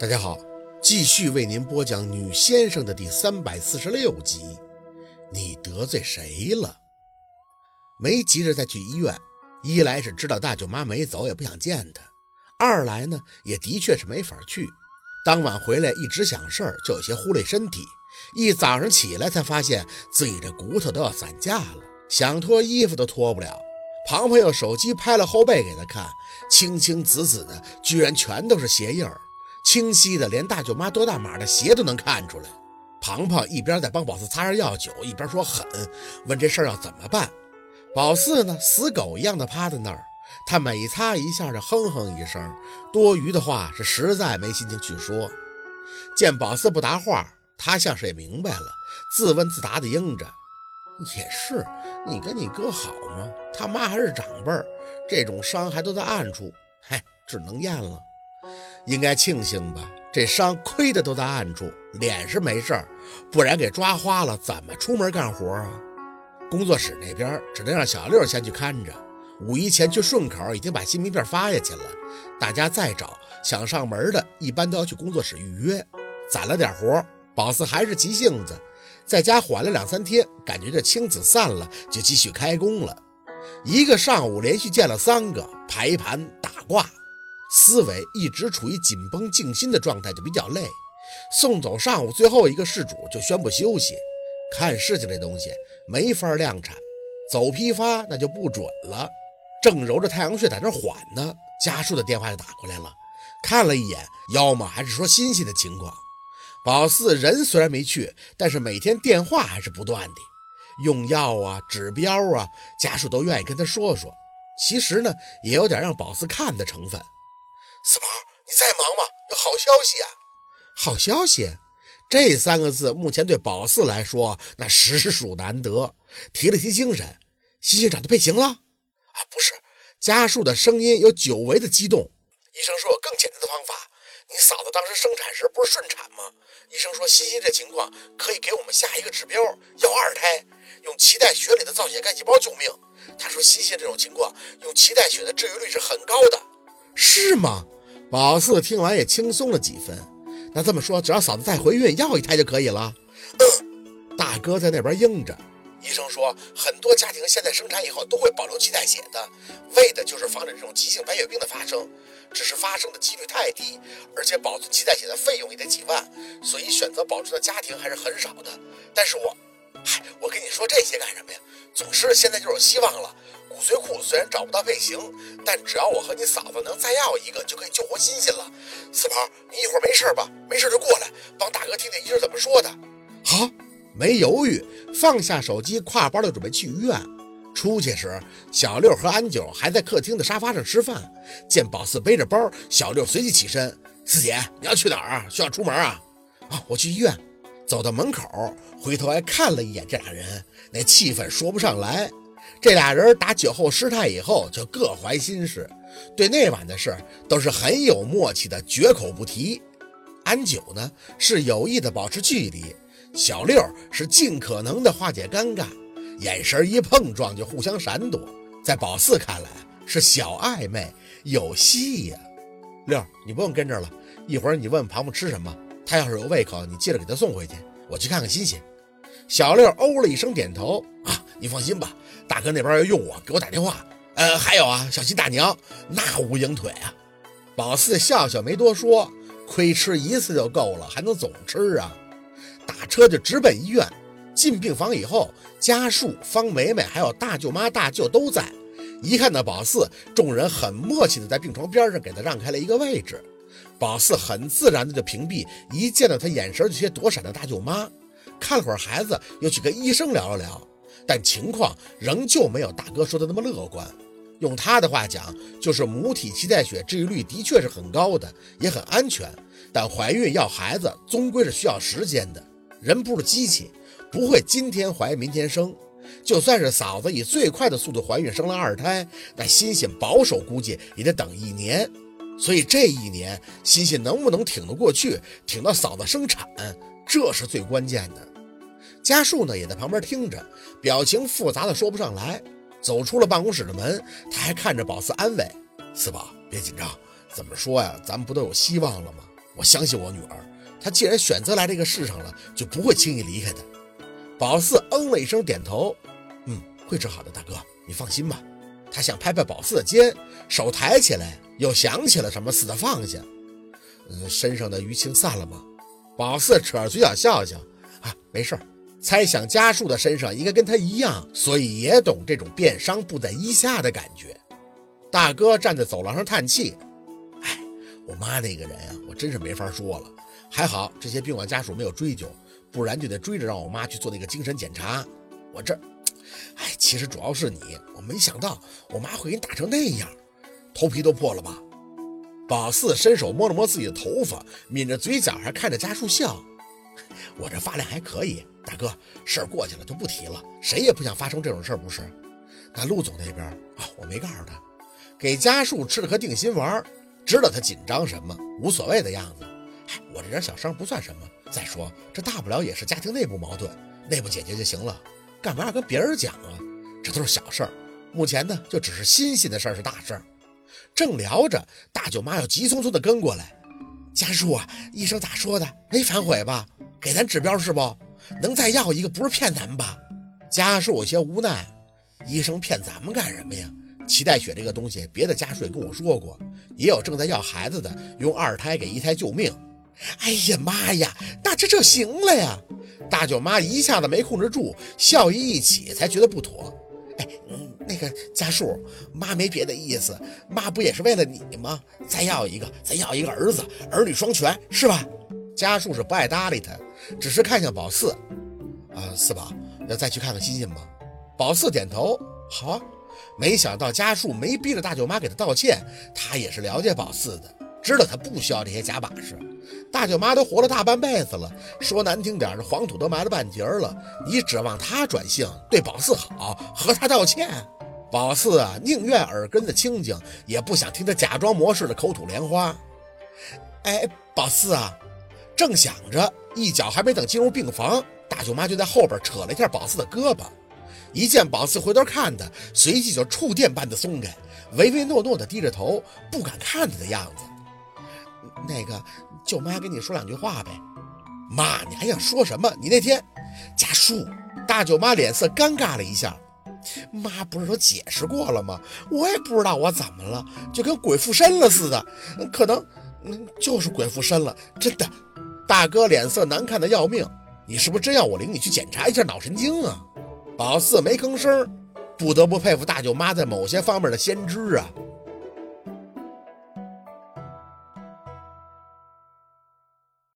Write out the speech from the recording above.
大家好，继续为您播讲《女先生》的第三百四十六集。你得罪谁了？没急着再去医院，一来是知道大舅妈没走，也不想见她；二来呢，也的确是没法去。当晚回来一直想事儿，就有些忽略身体。一早上起来才发现自己这骨头都要散架了，想脱衣服都脱不了。庞庞用手机拍了后背给他看，青青紫紫的，居然全都是鞋印儿。清晰的，连大舅妈多大码的鞋都能看出来。庞庞一边在帮宝四擦着药酒，一边说狠，问这事儿要怎么办。宝四呢，死狗一样的趴在那儿，他每擦一下就哼哼一声，多余的话是实在没心情去说。见宝四不答话，他像是也明白了，自问自答的应着：“也是，你跟你哥好吗？他妈还是长辈儿，这种伤还都在暗处，嗨，只能咽了。”应该庆幸吧，这伤亏的都在暗处，脸是没事儿，不然给抓花了，怎么出门干活啊？工作室那边只能让小六先去看着。五一前去顺口已经把新名片发下去了，大家再找想上门的，一般都要去工作室预约。攒了点活，宝四还是急性子，在家缓了两三天，感觉这青紫散了，就继续开工了。一个上午连续见了三个，排盘打卦。思维一直处于紧绷静心的状态，就比较累。送走上午最后一个事主，就宣布休息。看事情这东西没法量产，走批发那就不准了。正揉着太阳穴在那缓呢，家属的电话就打过来了。看了一眼，要么还是说欣欣的情况。宝四人虽然没去，但是每天电话还是不断的。用药啊，指标啊，家属都愿意跟他说说。其实呢，也有点让宝四看的成分。四宝，你在忙吗？有好消息啊！好消息，这三个字目前对宝四来说那实属难得。提了提精神，新县长得配型了啊？不是，家树的声音有久违的激动。医生说有更简单的方法。你嫂子当时生产时不是顺产吗？医生说欣欣这情况可以给我们下一个指标，要二胎，用脐带血里的造血干细胞救命。他说欣欣这种情况用脐带血的治愈率是很高的，是吗？宝四听完也轻松了几分。那这么说，只要嫂子再怀孕，要一胎就可以了。嗯，大哥在那边应着。医生说，很多家庭现在生产以后都会保留脐带血的，为的就是防止这种急性白血病的发生。只是发生的几率太低，而且保存脐带血的费用也得几万，所以选择保存的家庭还是很少的。但是我，嗨，我跟你说这些干什么呀？总之现在就有希望了。骨髓库虽然找不到配型，但只要我和你嫂子能再要一个，就可以救活欣欣了。四宝，你一会儿没事吧？没事就过来帮大哥听听医生怎么说的。好，没犹豫，放下手机，挎包就准备去医院。出去时，小六和安九还在客厅的沙发上吃饭。见宝四背着包，小六随即起身：“四姐，你要去哪儿啊？需要出门啊？”“啊，我去医院。”走到门口，回头还看了一眼这俩人，那气氛说不上来。这俩人打酒后失态以后就各怀心事，对那晚的事都是很有默契的，绝口不提。安九呢是有意的保持距离，小六是尽可能的化解尴尬，眼神一碰撞就互相闪躲。在宝四看来是小暧昧，有戏呀。六，你不用跟着了，一会儿你问问庞庞吃什么，他要是有胃口，你记得给他送回去。我去看看新鲜。小六哦了一声，点头啊，你放心吧。大哥那边要用我，给我打电话。呃，还有啊，小心大娘，那无影腿啊。宝四笑笑没多说，亏吃一次就够了，还能总吃啊？打车就直奔医院。进病房以后，家树、方梅梅还有大舅妈、大舅都在。一看到宝四，众人很默契的在病床边上给他让开了一个位置。宝四很自然的就屏蔽一见到他眼神就些躲闪的大舅妈，看了会儿孩子，又去跟医生聊了聊。但情况仍旧没有大哥说的那么乐观。用他的话讲，就是母体脐带血治愈率的确是很高的，也很安全。但怀孕要孩子，终归是需要时间的。人不是机器，不会今天怀明天生。就算是嫂子以最快的速度怀孕生了二胎，那欣欣保守估计也得等一年。所以这一年，欣欣能不能挺得过去，挺到嫂子生产，这是最关键的。家树呢也在旁边听着，表情复杂的说不上来。走出了办公室的门，他还看着宝四安慰：“四宝别紧张，怎么说呀？咱们不都有希望了吗？我相信我女儿，她既然选择来这个世上了，就不会轻易离开的。宝四嗯了一声，点头，嗯，会治好的，大哥，你放心吧。他想拍拍宝四的肩，手抬起来，又想起了什么似的放下。嗯，身上的淤青散了吗？宝四扯着嘴角笑笑，啊，没事儿。猜想家树的身上应该跟他一样，所以也懂这种变伤不在衣下的感觉。大哥站在走廊上叹气，哎，我妈那个人啊，我真是没法说了。还好这些病患家属没有追究，不然就得追着让我妈去做那个精神检查。我这，哎，其实主要是你，我没想到我妈会给你打成那样，头皮都破了吧？宝四伸手摸了摸自己的头发，抿着嘴角，还看着家树笑。我这发量还可以，大哥，事儿过去了就不提了。谁也不想发生这种事儿，不是？那陆总那边啊，我没告诉他，给家树吃了颗定心丸，知道他紧张什么，无所谓的样子。哎，我这点小伤不算什么。再说这大不了也是家庭内部矛盾，内部解决就行了，干嘛要跟别人讲啊？这都是小事儿。目前呢，就只是欣欣的事儿是大事儿。正聊着，大舅妈又急匆匆地跟过来。家树啊，医生咋说的？没反悔吧？给咱指标是不？能再要一个，不是骗咱们吧？家树有些无奈，医生骗咱们干什么呀？脐带血这个东西，别的家属也跟我说过，也有正在要孩子的，用二胎给一胎救命。哎呀妈呀，那这就行了呀！大舅妈一下子没控制住，笑意一起，才觉得不妥。哎，嗯，那个家树，妈没别的意思，妈不也是为了你吗？再要一个，再要一个儿子，儿女双全，是吧？家树是不爱搭理他，只是看向宝四，啊，四宝，要再去看看欣欣吗？宝四点头，好啊。没想到家树没逼着大舅妈给他道歉，他也是了解宝四的，知道他不需要这些假把式。大舅妈都活了大半辈子了，说难听点，这黄土都埋了半截了。你指望他转性，对宝四好，和他道歉？宝四啊，宁愿耳根子清净，也不想听他假装模式的口吐莲花。哎，宝四啊，正想着，一脚还没等进入病房，大舅妈就在后边扯了一下宝四的胳膊。一见宝四回头看他，随即就触电般的松开，唯唯诺诺的低着头，不敢看他的样子。那个。舅妈跟你说两句话呗，妈，你还想说什么？你那天家树大舅妈脸色尴尬了一下，妈不是都解释过了吗？我也不知道我怎么了，就跟鬼附身了似的，可能就是鬼附身了，真的。大哥脸色难看的要命，你是不是真要我领你去检查一下脑神经啊？宝四没吭声，不得不佩服大舅妈在某些方面的先知啊。